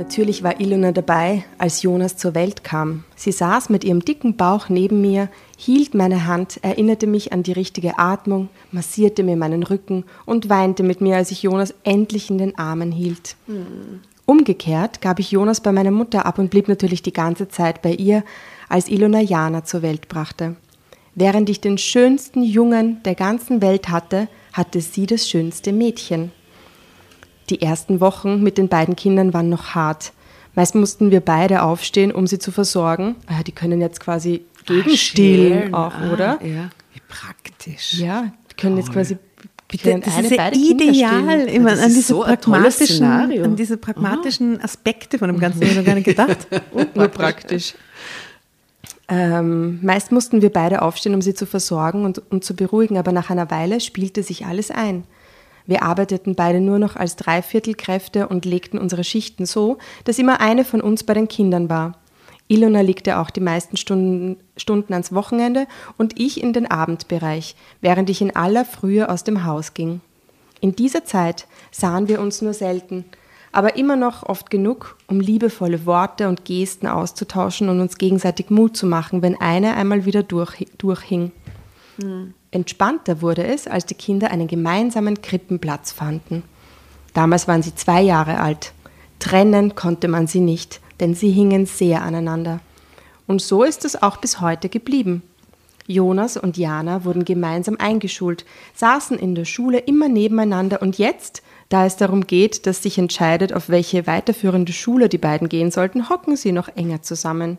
Natürlich war Ilona dabei, als Jonas zur Welt kam. Sie saß mit ihrem dicken Bauch neben mir, hielt meine Hand, erinnerte mich an die richtige Atmung, massierte mir meinen Rücken und weinte mit mir, als ich Jonas endlich in den Armen hielt. Umgekehrt gab ich Jonas bei meiner Mutter ab und blieb natürlich die ganze Zeit bei ihr, als Ilona Jana zur Welt brachte. Während ich den schönsten Jungen der ganzen Welt hatte, hatte sie das schönste Mädchen. Die ersten Wochen mit den beiden Kindern waren noch hart. Meist mussten wir beide aufstehen, um sie zu versorgen. Ah, die können jetzt quasi gegenstillen auch, oder? Ja, wie praktisch. Ja, die können jetzt quasi Bitte, das eine, ist ja ideal, immer an diese, so pragmatischen, an diese pragmatischen Aspekte von dem Ganzen habe ich noch gar nicht gedacht. Nur praktisch. Ähm, meist mussten wir beide aufstehen, um sie zu versorgen und, und zu beruhigen, aber nach einer Weile spielte sich alles ein. Wir arbeiteten beide nur noch als Dreiviertelkräfte und legten unsere Schichten so, dass immer eine von uns bei den Kindern war. Ilona legte auch die meisten Stunden, Stunden ans Wochenende und ich in den Abendbereich, während ich in aller Frühe aus dem Haus ging. In dieser Zeit sahen wir uns nur selten, aber immer noch oft genug, um liebevolle Worte und Gesten auszutauschen und uns gegenseitig Mut zu machen, wenn eine einmal wieder durch, durchhing. Entspannter wurde es, als die Kinder einen gemeinsamen Krippenplatz fanden. Damals waren sie zwei Jahre alt. Trennen konnte man sie nicht, denn sie hingen sehr aneinander. Und so ist es auch bis heute geblieben. Jonas und Jana wurden gemeinsam eingeschult, saßen in der Schule immer nebeneinander und jetzt, da es darum geht, dass sich entscheidet, auf welche weiterführende Schule die beiden gehen sollten, hocken sie noch enger zusammen.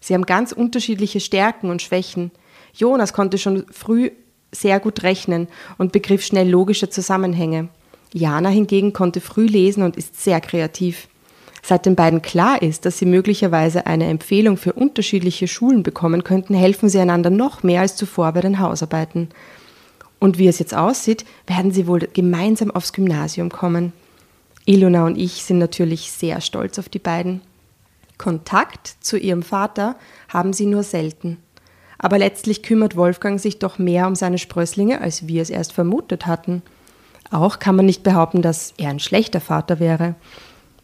Sie haben ganz unterschiedliche Stärken und Schwächen. Jonas konnte schon früh sehr gut rechnen und begriff schnell logische Zusammenhänge. Jana hingegen konnte früh lesen und ist sehr kreativ. Seit den beiden klar ist, dass sie möglicherweise eine Empfehlung für unterschiedliche Schulen bekommen könnten, helfen sie einander noch mehr als zuvor bei den Hausarbeiten. Und wie es jetzt aussieht, werden sie wohl gemeinsam aufs Gymnasium kommen. Ilona und ich sind natürlich sehr stolz auf die beiden. Kontakt zu ihrem Vater haben sie nur selten. Aber letztlich kümmert Wolfgang sich doch mehr um seine Sprösslinge, als wir es erst vermutet hatten. Auch kann man nicht behaupten, dass er ein schlechter Vater wäre.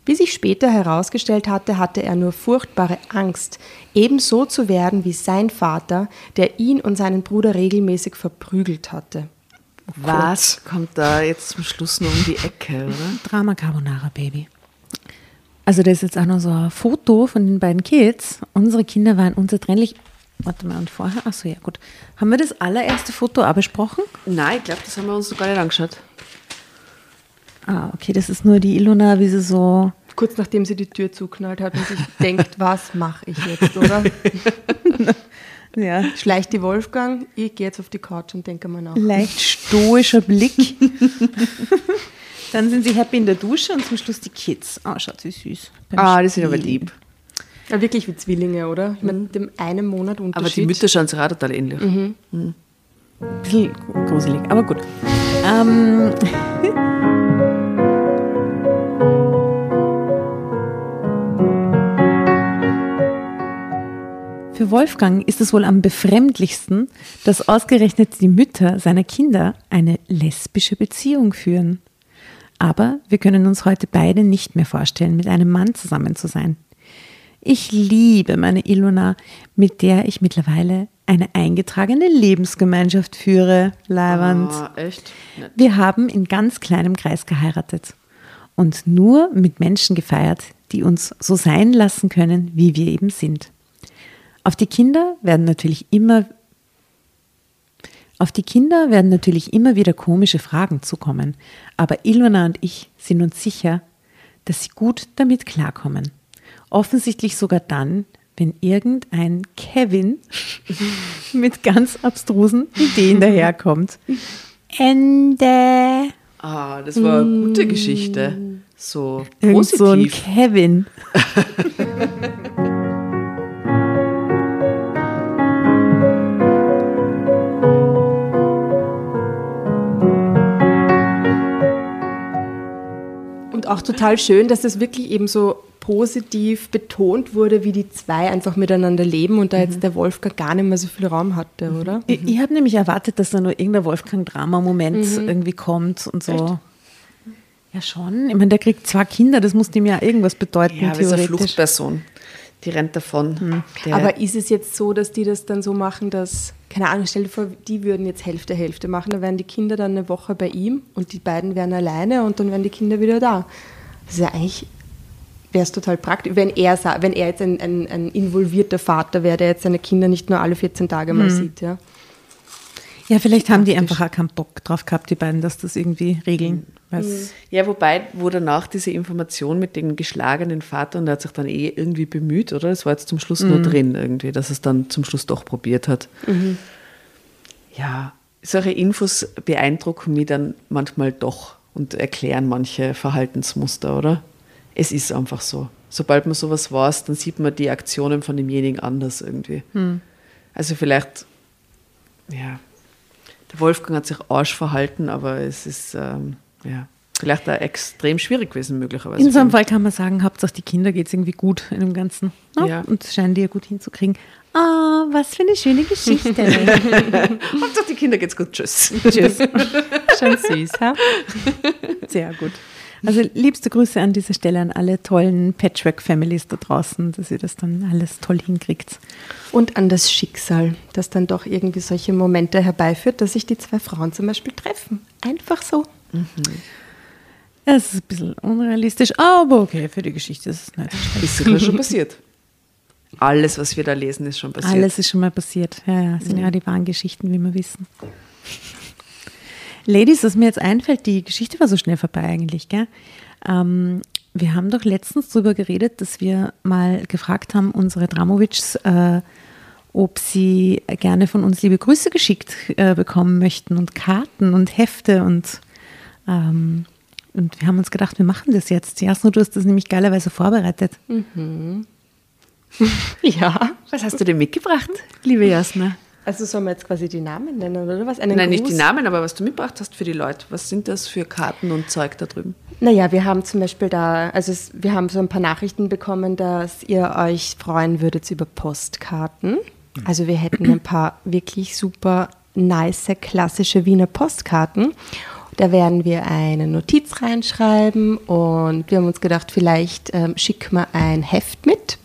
Wie sich später herausgestellt hatte, hatte er nur furchtbare Angst, ebenso zu werden wie sein Vater, der ihn und seinen Bruder regelmäßig verprügelt hatte. Was kommt da jetzt zum Schluss noch um die Ecke, oder? Drama Carbonara Baby. Also da ist jetzt auch noch so ein Foto von den beiden Kids. Unsere Kinder waren unzertrennlich. Warte mal, und vorher? Achso, ja gut. Haben wir das allererste Foto auch besprochen? Nein, ich glaube, das haben wir uns noch gar nicht angeschaut. Ah, okay, das ist nur die Ilona, wie sie so Kurz nachdem sie die Tür zuknallt hat und sich denkt, was mache ich jetzt, oder? ja, Schleicht die Wolfgang, ich gehe jetzt auf die Couch und denke mal nach. leicht stoischer Blick. Dann sind sie happy in der Dusche und zum Schluss die Kids. Ah, schaut sie süß. Ah, die sind aber lieb. Ja, wirklich wie Zwillinge, oder? Mit dem einen Monat Unterschied. Aber die Mütter schauen sich auch total ähnlich. Ein bisschen gruselig, aber gut. Ähm, Für Wolfgang ist es wohl am befremdlichsten, dass ausgerechnet die Mütter seiner Kinder eine lesbische Beziehung führen. Aber wir können uns heute beide nicht mehr vorstellen, mit einem Mann zusammen zu sein. Ich liebe meine Ilona, mit der ich mittlerweile eine eingetragene Lebensgemeinschaft führe. Leiwand. Ah, echt? Nett. Wir haben in ganz kleinem Kreis geheiratet. und nur mit Menschen gefeiert, die uns so sein lassen können, wie wir eben sind. Auf die Kinder werden natürlich immer auf die Kinder werden natürlich immer wieder komische Fragen zukommen, aber Ilona und ich sind uns sicher, dass sie gut damit klarkommen. Offensichtlich sogar dann, wenn irgendein Kevin mit ganz abstrusen Ideen daherkommt. Ende. Ah, das war eine gute Geschichte. So Irgend so ein positiv. Kevin. Und auch total schön, dass das wirklich eben so positiv betont wurde, wie die zwei einfach miteinander leben und da jetzt der Wolfgang gar nicht mehr so viel Raum hatte, oder? Ich, ich habe nämlich erwartet, dass da nur irgendein Wolfgang-Drama-Moment irgendwie kommt und so. Ja, schon. Ich meine, der kriegt zwei Kinder, das muss dem ja irgendwas bedeuten, Ja, aber ist eine. Fluchtperson. Die rennt davon. Der, Aber ist es jetzt so, dass die das dann so machen, dass, keine Ahnung, stell dir vor, die würden jetzt Hälfte, Hälfte machen, dann wären die Kinder dann eine Woche bei ihm und die beiden wären alleine und dann wären die Kinder wieder da. Das ist ja eigentlich, wäre es total praktisch, wenn er, wenn er jetzt ein, ein, ein involvierter Vater wäre, der jetzt seine Kinder nicht nur alle 14 Tage mal sieht, ja. Ja, vielleicht haben die einfach auch keinen Bock drauf gehabt, die beiden, dass das irgendwie regeln. weil's- ja, wobei, wo danach diese Information mit dem geschlagenen Vater und der hat sich dann eh irgendwie bemüht, oder? Das war jetzt zum Schluss nur drin irgendwie, dass es dann zum Schluss doch probiert hat. Ja, solche Infos beeindrucken mich dann manchmal doch und erklären manche Verhaltensmuster, oder? Es ist einfach so. Sobald man sowas weiß, dann sieht man die Aktionen von demjenigen anders irgendwie. Also vielleicht, ja, der Wolfgang hat sich Arsch verhalten, aber es ist ähm, ja, vielleicht auch extrem schwierig gewesen, möglicherweise. In so einem. Fall kann man sagen, Hauptsache die Kinder geht es irgendwie gut in dem Ganzen. ne? Ja. Und scheinen die ja gut hinzukriegen. Ah, was für eine schöne Geschichte. Hauptsache die Kinder geht's gut. Tschüss. Tschüss. Schon süß, ha? Sehr gut. Also liebste Grüße an dieser Stelle an alle tollen Patchwork-Families da draußen, dass ihr das dann alles toll hinkriegt. Und an das Schicksal, das dann doch irgendwie solche Momente herbeiführt, dass sich die zwei Frauen zum Beispiel treffen. Einfach so. Ja, Es ist ein bisschen unrealistisch, aber okay, für die Geschichte ist es nicht. Ist sogar schon passiert. Alles, was wir da lesen, ist schon passiert. Alles ist schon mal passiert. Ja, ja, sind ja die wahren Geschichten, wie wir wissen. Ladies, was mir jetzt einfällt, die Geschichte war so schnell vorbei eigentlich, gell? Ähm, wir haben doch letztens darüber geredet, dass wir mal gefragt haben, unsere Dramovics, äh, ob sie gerne von uns liebe Grüße geschickt äh, bekommen möchten und Karten und Hefte und, ähm, und wir haben uns gedacht, wir machen das jetzt. Jasno, du hast das nämlich geilerweise vorbereitet. Ja. Was hast du denn mitgebracht, liebe Jasna? Also sollen wir jetzt quasi die Namen nennen, oder was? Einen Nein, nicht die Gruß? Namen, aber was du mitgebracht hast für die Leute. Was sind das für Karten und Zeug da drüben? Naja, wir haben zum Beispiel da, also es, wir haben so ein paar Nachrichten bekommen, dass ihr euch freuen würdet über Postkarten. Also wir hätten ein paar wirklich super nice, klassische Wiener Postkarten. Da werden wir eine Notiz reinschreiben und wir haben uns gedacht, vielleicht ähm, schicken wir ein Heft mit.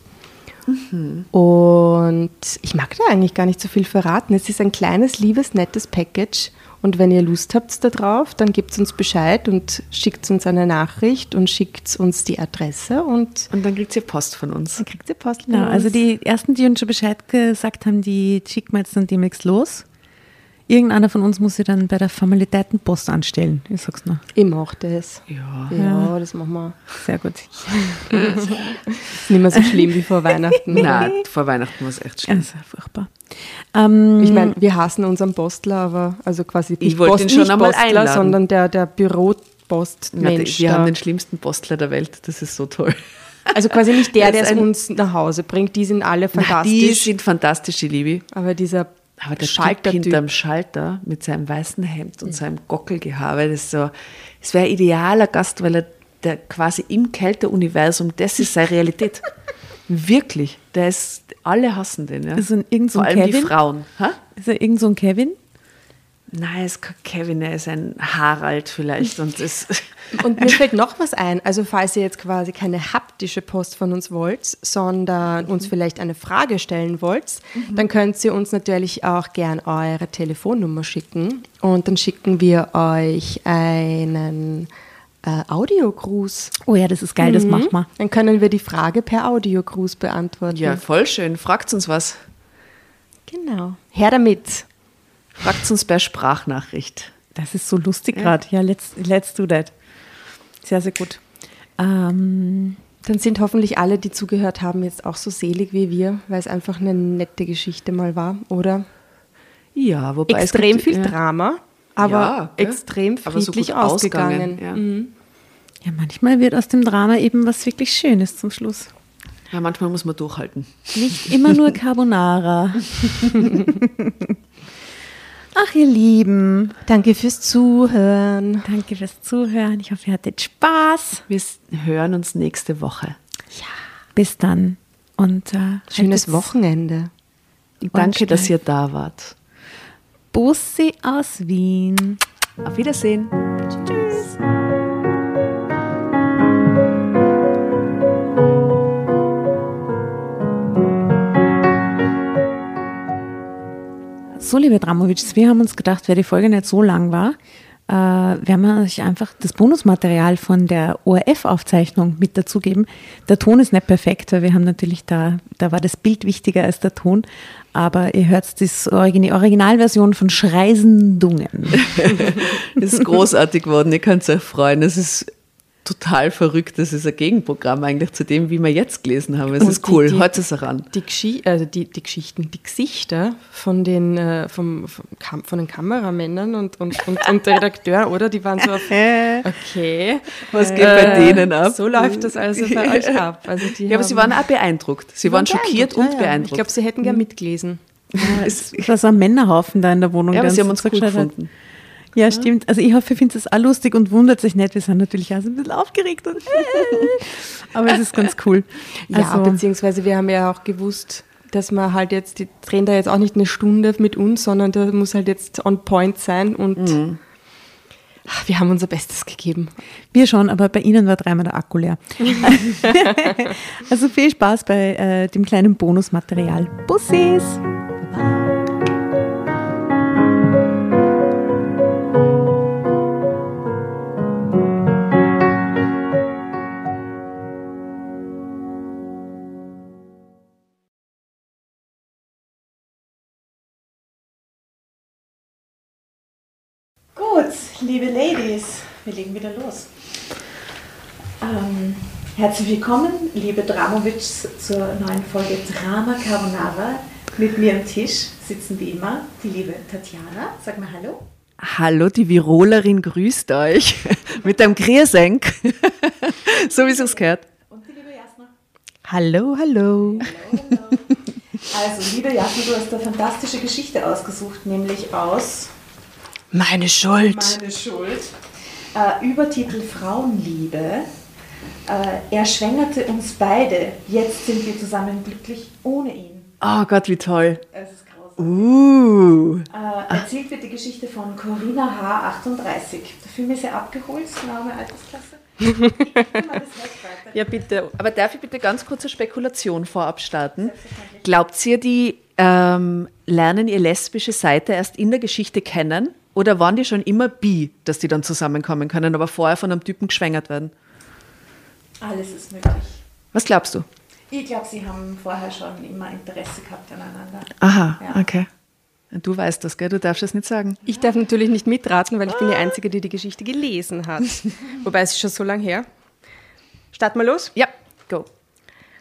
Und ich mag da eigentlich gar nicht so viel verraten. Es ist ein kleines, liebes, nettes Package. Und wenn ihr Lust habt darauf, dann gebt uns Bescheid und schickt uns eine Nachricht und schickt uns die Adresse und Und dann kriegt ihr Post von uns. dann kriegt ihr Post. von Genau, also uns. die ersten, die uns schon Bescheid gesagt haben, die schicken wir jetzt dann demnächst los. Irgendeiner von uns muss sie dann bei der Formalitätenpost anstellen. Ich sag's noch. Ich mach das. Ja. Ja, das machen wir. Sehr gut. Ist nicht mehr so schlimm wie vor Weihnachten. Nein, vor Weihnachten war es echt schlimm. Ja, sehr furchtbar. Ähm, Ich meine, wir hassen unseren Postler, aber also quasi nicht, wollte ihn schon nicht einmal Postler, einladen. sondern der, der Ja, Büropostmensch. wir haben den schlimmsten Postler der Welt. Das ist so toll. Also quasi nicht der, Das der es uns nach Hause bringt. Die sind alle Na, die fantastisch. sind fantastisch, die Liebe. aber dieser Aber der Typ Schaltertyp. hinterm Schalter mit seinem weißen Hemd und seinem Gockelgehabe, das ist so, es wäre ein idealer Gast, weil er der quasi im Kälteuniversum, das ist seine Realität. Wirklich. Der ist, alle hassen den, ja. Ist er irgend so Vor allem die Kevin? Frauen. Ha? ist er irgend so ein Kevin? Nein, er ist Kevin, er ist ein Harald vielleicht. Und das, Und mir fällt noch was ein. Also falls ihr jetzt quasi keine haptische Post von uns wollt, sondern uns vielleicht eine Frage stellen wollt, dann könnt ihr uns natürlich auch gern eure Telefonnummer schicken. Und dann schicken wir euch einen äh, Audiogruß. Oh ja, das ist geil, das machen wir. Dann können wir die Frage per Audiogruß beantworten. Ja, voll schön. Fragt uns was. Genau. Her damit. Fragt uns per Sprachnachricht. Das ist so lustig gerade. Ja, let's, let's do that. Sehr, sehr gut. Ähm, Dann sind hoffentlich alle, die zugehört haben, jetzt auch so selig wie wir, weil es einfach eine nette Geschichte mal war, oder? Ja, wobei es Extrem gibt- viel ja. Drama, aber Ja, extrem Aber so friedlich ausgegangen. ausgegangen, ja. ja, manchmal wird aus dem Drama eben was wirklich Schönes zum Schluss. Ja, manchmal muss man durchhalten. Nicht immer nur Carbonara. Ach, ihr Lieben, Danke fürs Zuhören. danke fürs Zuhören. Ich hoffe, ihr hattet Spaß. Wir hören uns nächste Woche. Bis dann. Und äh, Schönes Wochenende. Danke, dass steif. ihr da wart. Bussi aus Wien. Auf Wiedersehen. So, liebe Dramovics, wir haben uns gedacht, weil die Folge nicht so lang war, äh, werden wir euch einfach das Bonusmaterial von der ORF-Aufzeichnung mit dazugeben. Der Ton ist nicht perfekt, weil wir haben natürlich da, da war das Bild wichtiger als der Ton, aber ihr hört die Origin Originalversion von Schreisendungen. Es ist großartig geworden, ihr könnt euch freuen. Es ist total verrückt. Das ist ein Gegenprogramm eigentlich zu dem, wie wir jetzt gelesen haben. Es ist cool. Heute ist er ran. Die, Geschi also die, die Geschichten, die Gesichter von den, äh, vom, vom Kam von den Kameramännern und, und, und, und der Redakteur, oder? Die waren so auf, okay. Was geht bei denen ab? So läuft das also bei euch ab. Also die Ja, aber sie waren auch beeindruckt. Sie waren schockiert und ja, ja. beeindruckt. Ich glaube, sie hätten gern mitgelesen. Es war so ein Männerhaufen da in der Wohnung. ja, aber sie haben uns gut zugeschaut hat. Ja, stimmt. Also ich hoffe, ihr findet es auch lustig und wundert sich nicht. Wir sind natürlich auch so ein bisschen aufgeregt. Und aber es ist ganz cool. Ja, Also, beziehungsweise wir haben ja auch gewusst, dass wir halt jetzt, die drehen da jetzt auch nicht eine Stunde mit uns, sondern da muss halt jetzt on point sein und ach, wir haben unser Bestes gegeben. wir schon, aber bei Ihnen war dreimal der Akku leer. also viel Spaß bei äh, dem kleinen Bonusmaterial. Bussis! Wir legen wieder los. Ähm, herzlich willkommen, liebe Dramovics, zur neuen Folge Drama Carbonara. Mit mir am Tisch sitzen wie immer die liebe Tatjana. Sag mal Hallo. Hallo, die Virolerin grüßt euch mit einem Griersenk. so wie es uns gehört. Und die liebe Jasna. Hallo, hallo. Also, liebe Jasna, du hast eine fantastische Geschichte ausgesucht, nämlich aus Meine Schuld. Meine Schuld. Äh, Übertitel Frauenliebe. Äh, er schwängerte uns beide. Jetzt sind wir zusammen glücklich ohne ihn. Oh Gott, wie toll. Es ist grausam. Uh. Äh, erzählt wird die Geschichte von Corinna H. 38. Der Film ist ja abgeholt, genaue Altersklasse. Ja, bitte. Aber darf ich bitte ganz kurze Spekulation vorab starten? Glaubt ihr, die ähm, lernen ihre lesbische Seite erst in der Geschichte kennen? Oder waren die schon immer bi, dass die dann zusammenkommen können, aber vorher von einem Typen geschwängert werden? Alles ist möglich. Was glaubst du? Ich glaube, sie haben vorher schon immer Interesse gehabt aneinander. Aha, Ja. okay. Du weißt das, gell? Du darfst es nicht sagen. Ich darf natürlich nicht mitraten, weil ich bin die Einzige, die die Geschichte gelesen hat. Wobei es ist schon so lange her. Starten wir los? Ja, go.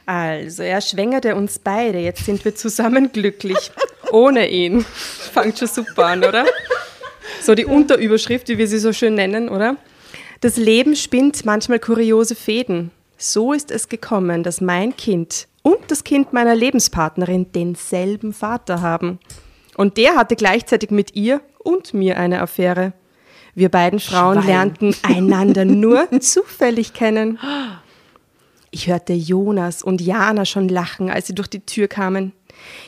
Also, er schwängerte uns beide. Jetzt sind wir zusammen glücklich. Ohne ihn. Fangt schon super an, oder? So die Unterüberschrift, wie wir sie so schön nennen, oder? Das Leben spinnt manchmal kuriose Fäden. So ist es gekommen, dass mein Kind und das Kind meiner Lebenspartnerin denselben Vater haben. Und der hatte gleichzeitig mit ihr und mir eine Affäre. Wir beiden Frauen Schwein. lernten einander nur zufällig kennen. Ich hörte Jonas und Jana schon lachen, als sie durch die Tür kamen.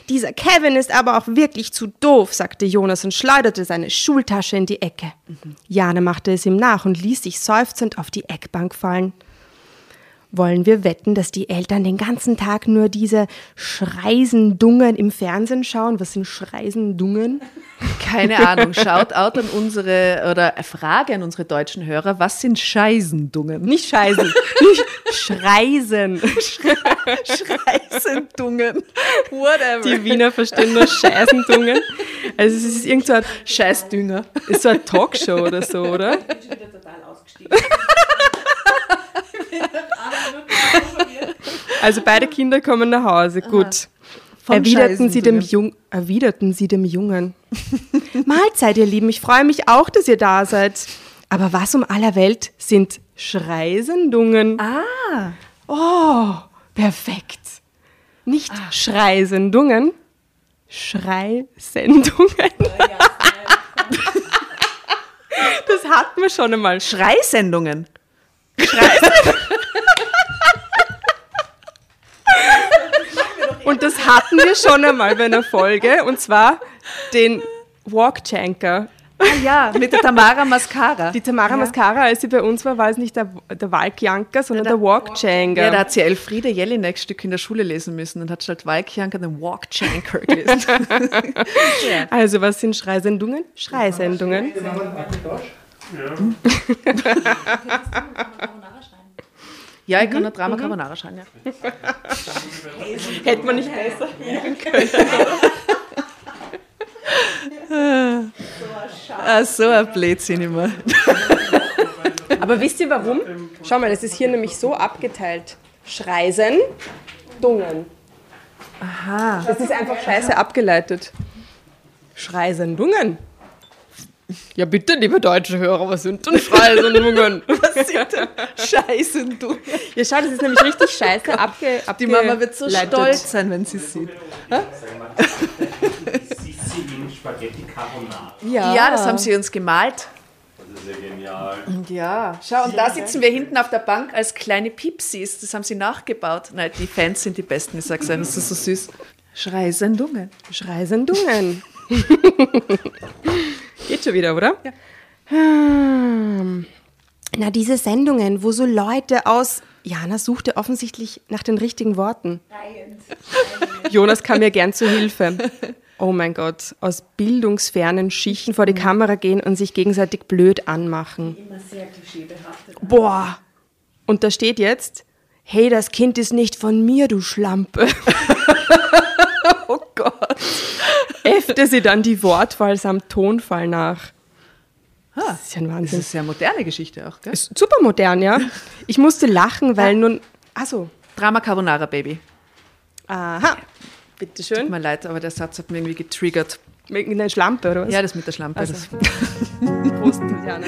Dieser Kevin ist aber auch wirklich zu doof, sagte Jonas und schleuderte seine Schultasche in die Ecke. Jana machte es ihm nach und ließ sich seufzend auf die Eckbank fallen. Wollen wir wetten, dass die Eltern den ganzen Tag nur diese Schreisendungen im Fernsehen schauen? Was sind Schreisendungen? Keine Ahnung. Schaut out an unsere oder Frage an unsere deutschen Hörer, was sind Scheisendungen? Nicht Scheißen, nicht Schreisen. Scheisendungen. Whatever. Die Wiener verstehen nur Scheißendungen. Also es ist irgend so ein, Scheißdünger. ist so eine Talkshow oder so, oder? Also beide Kinder kommen nach Hause. Gut. Erwiderten sie, dem. Jung, erwiderten sie dem Jungen. Mahlzeit, ihr Lieben. Ich freue mich auch, dass ihr da seid. Aber was um aller Welt sind Schreisendungen? Ah. Oh, perfekt. Nicht Schreisendungen, Schreisendungen. das hatten wir schon einmal. Schreisendungen. Und das hatten wir schon einmal bei einer Folge. Und zwar den Walkchanker. Ah ja, mit der Tamara Mascara. Die Tamara Mascara, als sie bei uns war, war es nicht der, der Walkjanker, sondern der Walkchanker. Ja, da hat sie Elfriede Jelinek Stück in der Schule lesen müssen und hat statt Walkjanker den Walkchanker gelesen. Also, was sind Schreisendungen? Schreisendungen. ja, ich kann noch Drama Carbonara schreiben, ja. Hätte man nicht besser. Ah, so ein Blödsinn immer. Aber wisst ihr warum? Schau mal, das ist hier nämlich so abgeteilt. Schreisen, Dungen. Aha. Das ist einfach scheiße abgeleitet. Schreisendungen. Ja bitte, liebe deutsche Hörer, was sind denn Schreisendungen? Was sind denn Scheisendungen? ja, schau, das ist nämlich richtig scheiße abge Die Mama wird so abgeleitet. stolz sein, wenn sie sieht. Spaghetti Carbonara. Ja. Ja, das haben sie uns gemalt. Das ist ja genial. Ja, schau, und da sitzen wir hinten auf der Bank als kleine Pipsis. Das haben sie nachgebaut. Nein, die Fans sind die Besten, ich sag's euch, das ist so süß. Schreisendungen. Schreisendungen. Geht schon wieder, oder? Ja. Na, diese Sendungen, wo so Leute aus. Jana suchte offensichtlich nach den richtigen Worten. Jonas kam mir gern zu Hilfe. Oh mein Gott, aus bildungsfernen Schichten vor die Kamera gehen und sich gegenseitig blöd anmachen. Immer sehr klischeebehaftet. Boah. Und da steht jetzt, hey, das Kind ist nicht von mir, du Schlampe. Oh Gott. Äffte sie dann die Wortwahl samt Tonfall nach. Das ist ja ein Das Wahnsinn. ist ja eine moderne Geschichte auch, gell? Ist super modern, ja. Ich musste lachen, weil nun. Achso. Drama Carbonara, Baby. Aha. Tut Bitteschön. mir leid, aber der Satz hat mich irgendwie getriggert. Mit einer Schlampe, oder was? Ja, das mit der Schlampe. Das Prost, Jana.